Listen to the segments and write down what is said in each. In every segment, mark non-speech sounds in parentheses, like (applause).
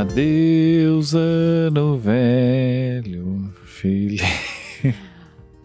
Adeus, ano velho, filho.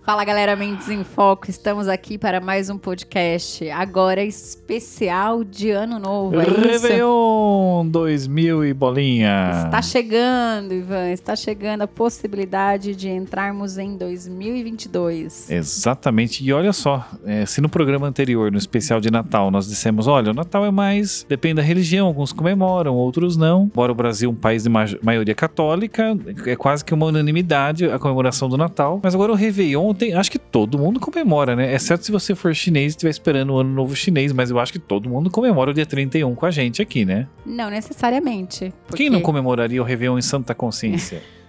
Fala galera, Mendes em Foco, estamos aqui para mais um podcast, agora especial de Ano Novo. É? Réveillon 2000 e bolinha. Está chegando, Ivan, está chegando a possibilidade de entrarmos em 2022. Exatamente. E olha só, é, se no programa anterior, no especial de Natal, nós dissemos: olha, o Natal é mais. depende da religião, alguns comemoram, outros não. Embora o Brasil um país de ma- maioria católica, é quase que uma unanimidade a comemoração do Natal. Mas agora o Réveillon, tem, acho que todo mundo comemora, né? Exceto se você for chinês e estiver esperando o Ano Novo Chinês, mas eu acho que todo mundo comemora o dia 31 com a gente aqui, né? Não necessariamente. Quem não porque comemoraria o Réveillon em Santa Consciência? (laughs)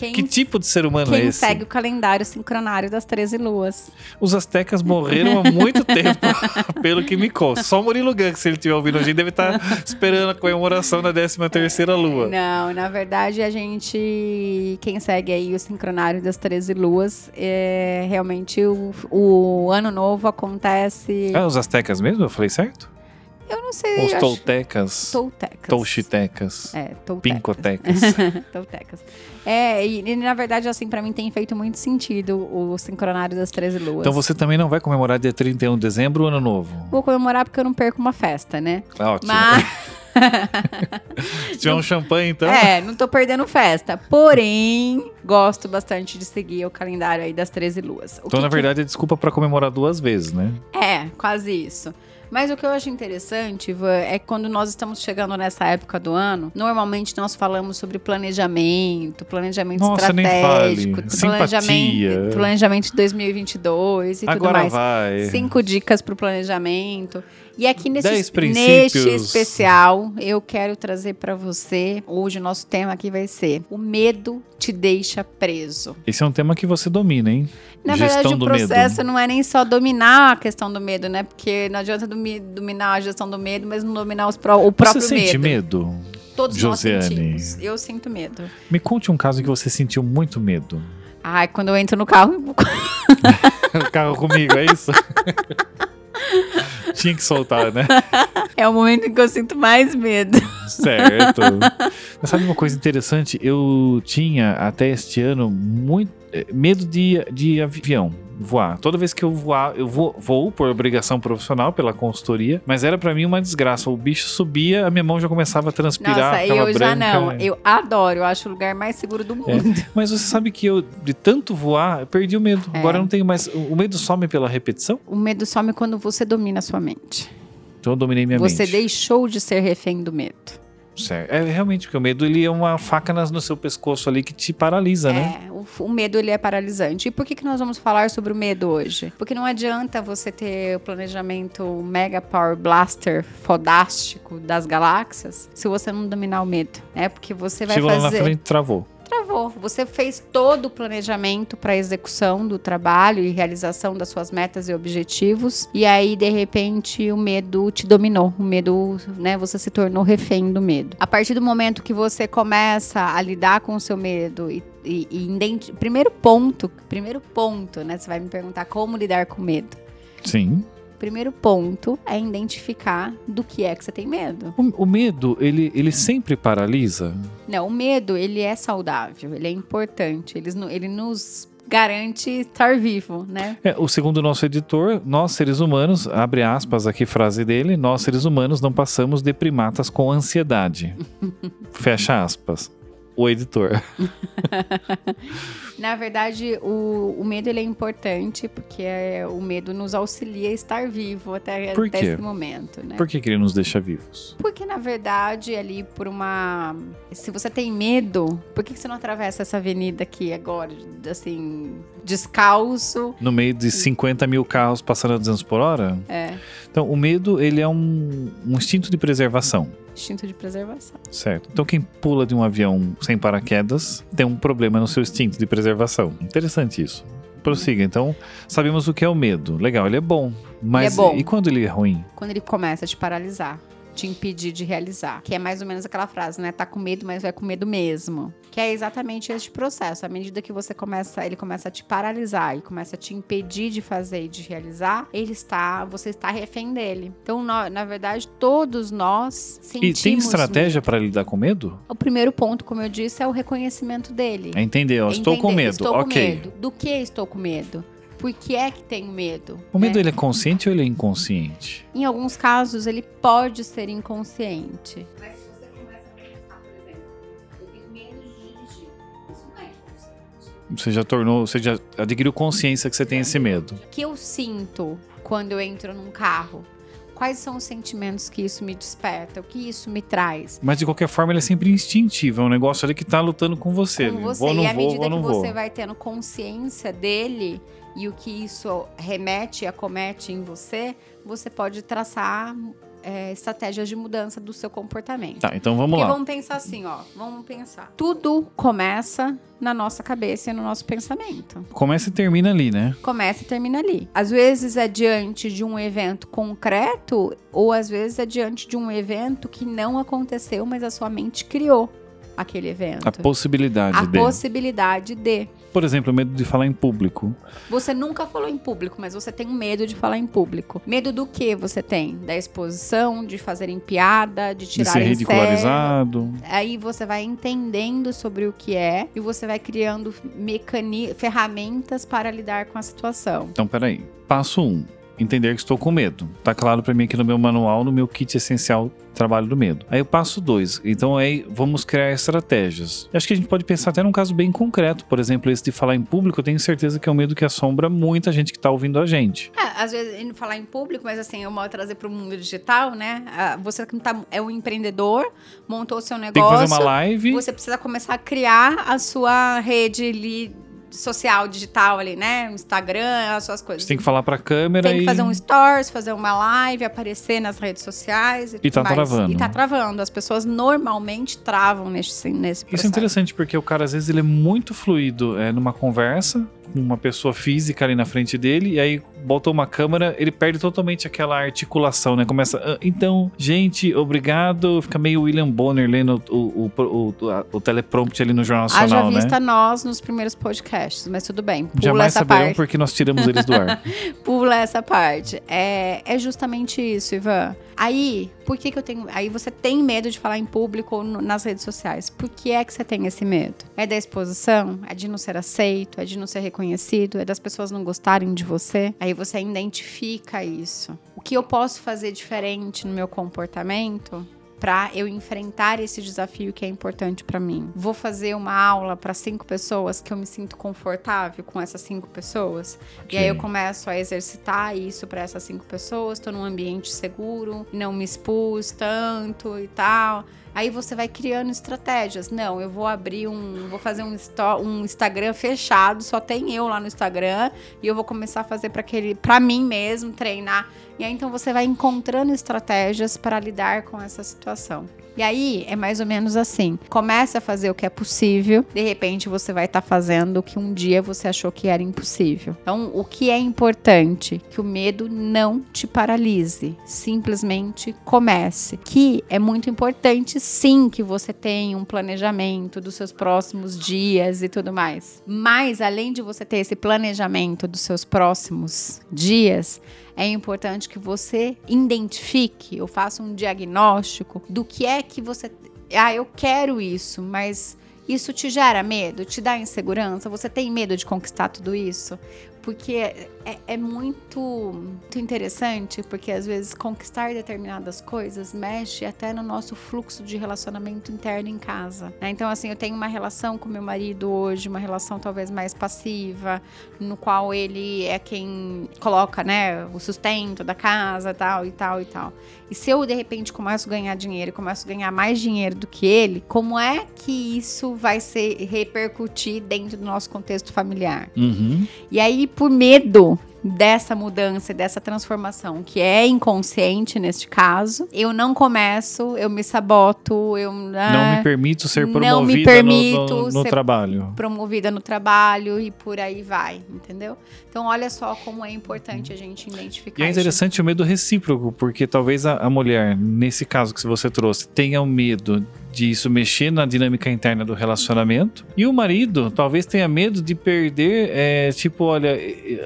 Quem, que tipo de ser humano é quem esse? segue o calendário sincronário das 13 luas. Os astecas morreram há muito tempo, (laughs) pelo que me consta. Só o Murilo Gun, se ele estiver ouvindo gente, deve estar esperando a comemoração da 13 terceira lua. Não, na verdade a gente, quem segue aí o sincronário das 13 luas, é realmente o, o ano novo acontece. Ah, os astecas mesmo? Eu falei certo? Eu não sei. Os acho- toltecas, Toltecas. tolchitecas, É, toltecas. pincotecas. (laughs) Toltecas. É, e, e, na verdade, assim, pra mim tem feito muito sentido o sincronário das 13 luas. Então você também não vai comemorar dia 31 de dezembro o ano novo? Vou comemorar porque eu não perco uma festa, né? Ah, ótimo. Mas. (laughs) (laughs) Se tiver um champanhe, então. É, não tô perdendo festa. Porém, gosto bastante de seguir o calendário aí das 13 luas. O Então, que na que- verdade, é desculpa pra comemorar duas vezes, né? É, quase isso. Mas o que eu acho interessante, Ivan, é que quando nós estamos chegando nessa época do ano, normalmente nós falamos sobre planejamento, planejamento Nossa, estratégico, planejamento, planejamento de 2022 e tudo Agora mais. vai. Cinco dicas para o planejamento. E aqui nesse, Dez princípios. neste especial, eu quero trazer para você, hoje o nosso tema aqui vai ser o medo te deixa preso. Esse é um tema que você domina, hein? Na Gestão verdade, o processo medo. não é nem só dominar a questão do medo, né? Porque não adianta dominar a gestão do medo, mas não dominar os pró- o próprio você sente medo. medo? Todos Josiane? nós sentimos. Eu sinto medo. Me conte um caso em que você sentiu muito medo. Ai, quando eu entro no carro, (laughs) O carro comigo, é isso? Tinha que soltar, né? é o momento em que eu sinto mais medo. Certo. (laughs) Mas sabe uma coisa interessante? Eu tinha até este ano muito eh, medo de, de avião. Voar. Toda vez que eu voar, eu vou, vou por obrigação profissional, pela consultoria, mas era pra mim uma desgraça. O bicho subia, a minha mão já começava a transpirar. Nossa, eu já branca. não. Eu adoro. Eu acho o lugar mais seguro do É. mundo. Mas você sabe que eu, de tanto voar, eu perdi o medo. É. Agora eu não tenho mais. O medo some pela repetição? O medo some quando você domina a sua mente. Então eu dominei minha você mente. deixou de ser refém do medo. Certo. É realmente, porque o medo ele é uma faca nas- no seu pescoço ali que te paralisa, né? O, o medo ele é paralisante. E por que, que nós vamos falar sobre o medo hoje? Porque não adianta você ter o planejamento Mega Power Blaster fodástico das galáxias se você não dominar o medo, né? Porque você vai Chegou lá fazer na frente travou. Travou. Você fez todo o planejamento para execução do trabalho e realização das suas metas e objetivos, e aí de repente o medo te dominou. O medo, né, você se tornou refém do medo. A partir do momento que você começa a lidar com o seu medo e e, e primeiro ponto, primeiro ponto, né? Você vai me perguntar como lidar com medo. Sim. Primeiro ponto é identificar do que é que você tem medo. O, o medo, ele, ele sempre paralisa? Não, o medo, ele é saudável, ele é importante, ele, ele nos garante estar vivo, né? É, o segundo nosso editor, nós seres humanos, abre aspas aqui frase dele, nós seres humanos não passamos de primatas com ansiedade. (laughs) Fecha aspas. O editor. (laughs) Na verdade, o, o medo ele é importante porque é, o medo nos auxilia a estar vivo até, Por até esse momento, né? Por que, que ele nos deixa vivos? Porque, na verdade, ali por uma. Se você tem medo, por que que você não atravessa essa avenida aqui agora, assim, descalço? No meio de 50 mil carros passando a 200 por hora? É, Então, o medo, ele é um, um instinto de preservação. instinto de preservação. Certo. Então, quem pula de um avião sem paraquedas tem um problema no seu instinto de preservação. Interessante isso. Prossiga. Então, sabemos o que é o medo. Legal, ele é bom. Mas Ele é bom. e quando ele é ruim? Quando ele começa a te paralisar. Te impedir de realizar. Que é mais ou menos aquela frase, né? Tá com medo, mas vai com medo mesmo. Que é exatamente este processo. À medida que você começa, ele começa a te paralisar e começa a te impedir de fazer e de realizar, ele está, você está refém dele. Então, na, na verdade, todos nós sentimos. E tem estratégia para lidar com medo? O primeiro ponto, como eu disse, é o reconhecimento dele. É entender, eu estou com medo. Estou ok. com medo. Do que estou com medo? Por que é que tenho medo? O medo né? ele é consciente ou ele é inconsciente? Em alguns casos, ele pode ser inconsciente. Mas se você começa a pensar, por exemplo, eu tenho medo de dirigir. Isso não é inconsciente. Você já tornou, você já adquiriu consciência que você tem esse medo. O que eu sinto quando eu entro num carro? Quais são os sentimentos que isso me desperta? O que isso me traz? Mas de qualquer forma ele é sempre instintivo, é um negócio ali que tá lutando com você. Com você. Vou, não e à vou, medida vou, não que você vou. vai tendo consciência dele e o que isso remete e acomete em você, você pode traçar é, estratégias de mudança do seu comportamento. Tá, então vamos Porque lá. vamos pensar assim, ó. Vamos pensar. Tudo começa na nossa cabeça e no nosso pensamento. Começa e termina ali, né? Começa e termina ali. Às vezes é diante de um evento concreto, ou às vezes é diante de um evento que não aconteceu, mas a sua mente criou aquele evento. A possibilidade A de. possibilidade de. Por exemplo, medo de falar em público. Você nunca falou em público, mas você tem medo de falar em público. Medo do que você tem? Da exposição, de fazerem piada, de De tirar ser ridicularizado. Aí você vai entendendo sobre o que é e você vai criando mecani ferramentas para lidar com a situação. Então, peraí. Passo 1. Um, entender que estou com medo. Tá claro pra mim aqui no meu manual, no meu kit essencial trabalho do medo. Aí o passo 2. Então aí vamos criar estratégias. Acho que a gente pode pensar até num caso bem concreto. Por exemplo, esse de falar em público, eu tenho certeza que é um medo que assombra muita gente que tá ouvindo a gente. É, às vezes não falar em público, mas assim, eu vou trazer para o mundo digital, né? Ah, Você que tá, é um empreendedor, montou seu negócio. Tem que fazer uma live. Você precisa começar a criar a sua rede ali, social, digital ali, né? Instagram, as suas coisas. Você tem que falar pra câmera Tem que e. fazer um stories, fazer uma live, aparecer nas redes sociais e, tudo tá mais. travando. E tá travando. As pessoas normalmente travam nesse, nesse processo. Isso é interessante porque o cara às vezes ele é muito fluido é, numa conversa com uma pessoa física ali na frente dele e aí botou uma câmera, ele perde totalmente aquela articulação, né? Começa, "Ah, então, gente, obrigado. Fica meio William Bonner lendo o, o, o, o, teleprompter ali no Jornal Haja Nacional, né? vista nós nos primeiros podcasts, mas tudo bem. Pula Jamais essa saberão parte. porque nós tiramos eles do ar. (laughs) Pula essa parte. É, é justamente isso, Ivan. Aí, por que, que eu tenho. Aí você tem medo de falar em público ou nas redes sociais. Por que é que você tem esse medo? É da exposição? É de não ser aceito? É de não ser reconhecido? É das pessoas não gostarem de você? Aí você identifica isso. O que eu posso fazer diferente no meu comportamento? Pra eu enfrentar esse desafio que é importante pra mim. Vou fazer uma aula pra cinco pessoas que eu me sinto confortável com essas cinco pessoas. E aí eu começo a exercitar isso para essas cinco pessoas, estou num ambiente seguro, não me expus tanto e tal. Aí você vai criando estratégias. Não, eu vou abrir um, vou fazer um, um Instagram fechado, só tem eu lá no Instagram e eu vou começar a fazer para aquele, para mim mesmo, treinar. E aí então você vai encontrando estratégias para lidar com essa situação. E aí é mais ou menos assim. Comece a fazer o que é possível, de repente você vai estar fazendo o que um dia você achou que era impossível. Então, o que é importante? Que o medo não te paralise. Simplesmente comece. Que é muito importante, sim, que você tenha um planejamento dos seus próximos dias e tudo mais. Mas, além de você ter esse planejamento dos seus próximos dias, é importante que você identifique ou faça um diagnóstico do que é que você. Ah, eu quero isso, mas isso te gera medo, te dá insegurança? Você tem medo de conquistar tudo isso? Porque é, é muito, muito interessante, porque às vezes conquistar determinadas coisas mexe até no nosso fluxo de relacionamento interno em casa. né? Então, assim, eu tenho uma relação com meu marido hoje, uma relação talvez mais passiva, no qual ele é quem coloca, né, o sustento da casa, tal e tal e tal. E se eu de repente começo a ganhar dinheiro, e começo a ganhar mais dinheiro do que ele, como é que isso vai se repercutir dentro do nosso contexto familiar? Uhum. E aí, por medo dessa mudança dessa transformação, que é inconsciente neste caso, eu não começo, eu me saboto, eu né, Não me permito ser não promovida me no- permito no, no ser trabalho. promovida no trabalho e por aí vai, entendeu? Então olha só como é importante a gente identificar E é isso. interessante o medo recíproco, porque talvez a, a mulher, nesse caso que você trouxe, tenha o medo de isso mexer na dinâmica interna do relacionamento. E o marido talvez tenha medo de perder, é, tipo, olha,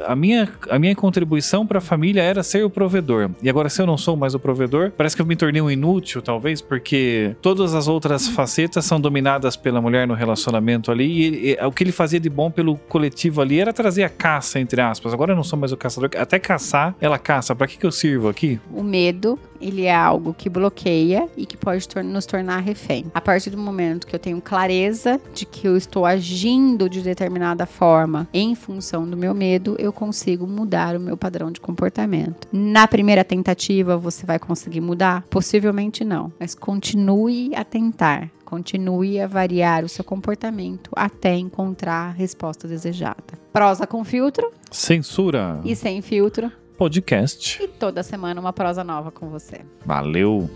a minha, a minha contribuição para a família era ser o provedor. E agora, se eu não sou mais o provedor, parece que eu me tornei um inútil, talvez, porque todas as outras facetas são dominadas pela mulher no relacionamento ali. E, e o que ele fazia de bom pelo coletivo ali era trazer a caça, entre aspas. Agora eu não sou mais o caçador. Até caçar, ela caça. Pra que, que eu sirvo aqui? O medo, ele é algo que bloqueia e que pode tor- nos tornar refém. A partir do momento que eu tenho clareza de que eu estou agindo de determinada forma em função do meu medo, eu consigo mudar o meu padrão de comportamento. Na primeira tentativa, você vai conseguir mudar? Possivelmente não, mas continue a tentar. Continue a variar o seu comportamento até encontrar a resposta desejada. Prosa com filtro Censura. e sem filtro. Podcast. E toda semana uma prosa nova com você. Valeu.